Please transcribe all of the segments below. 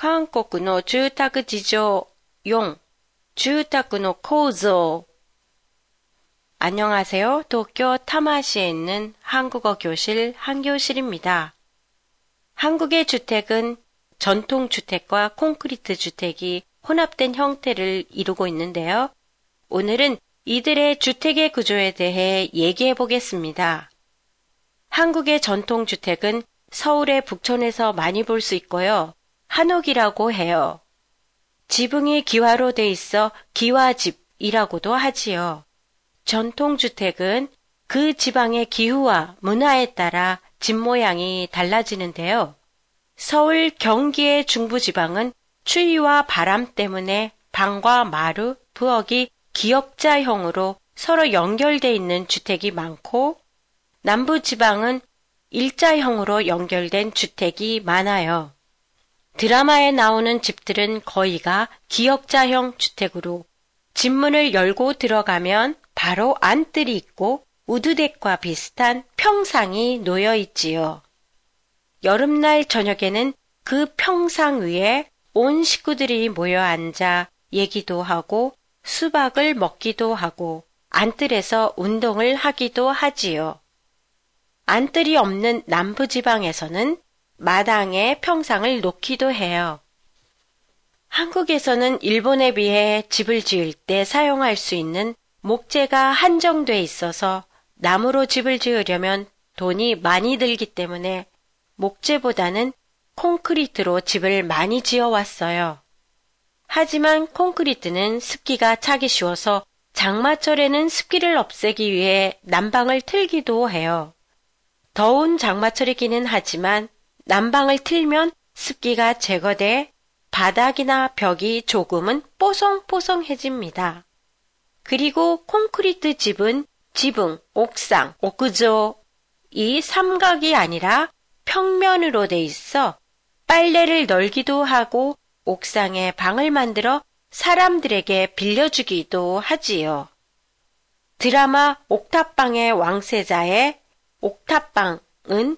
韓国の住宅事情4住宅の構造 안녕하세요. 도쿄 타마시에 있는 한국어 교실 한교실입니다. 한국의 주택은 전통 주택과 콘크리트 주택이 혼합된 형태를 이루고 있는데요. 오늘은 이들의 주택의 구조에 대해 얘기해 보겠습니다. 한국의 전통 주택은 서울의 북촌에서 많이 볼 수 있고요. 한옥이라고 해요. 지붕이 기와로 돼 있어 기와집이라고도 하지요. 전통주택은 그 지방의 기후와 문화에 따라 집 모양이 달라지는데요. 서울, 경기의 중부지방은 추위와 바람 때문에 방과 마루, 부엌이 기역자형으로 서로 연결돼 있는 주택이 많고 남부지방은 일자형으로 연결된 주택이 많아요. 드라마에 나오는 집들은 거의가 기역자형 주택으로 집문을 열고 들어가면 바로 안뜰이 있고 우드덱과 비슷한 평상이 놓여 있지요. 여름날 저녁에는 그 평상 위에 온 식구들이 모여 앉아 얘기도 하고 수박을 먹기도 하고 안뜰에서 운동을 하기도 하지요. 안뜰이 없는 남부지방에서는 마당에 평상을 놓기도 해요. 한국에서는 일본에 비해 집을 지을 때 사용할 수 있는 목재가 한정돼 있어서 나무로 집을 지으려면 돈이 많이 들기 때문에 목재보다는 콘크리트로 집을 많이 지어 왔어요. 하지만 콘크리트는 습기가 차기 쉬워서 장마철에는 습기를 없애기 위해 난방을 틀기도 해요. 더운 장마철이기는 하지만 난방을 틀면 습기가 제거돼 바닥이나 벽이 조금은 뽀송뽀송해집니다. 그리고 콘크리트 집은 지붕, 옥상, 옥구조 이 삼각이 아니라 평면으로 돼 있어 빨래를 널기도 하고 옥상에 방을 만들어 사람들에게 빌려주기도 하지요. 드라마 옥탑방의 왕세자의 옥탑방은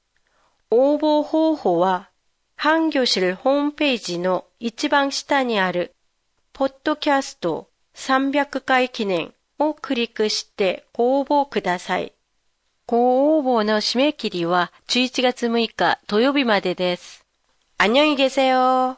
応募方法は、半魚실ホームページの一番下にある、ポッドキャスト300回記念をクリックしてご応募ください。ご応募の締め切りは11月6日土曜日までです。안녕히계세요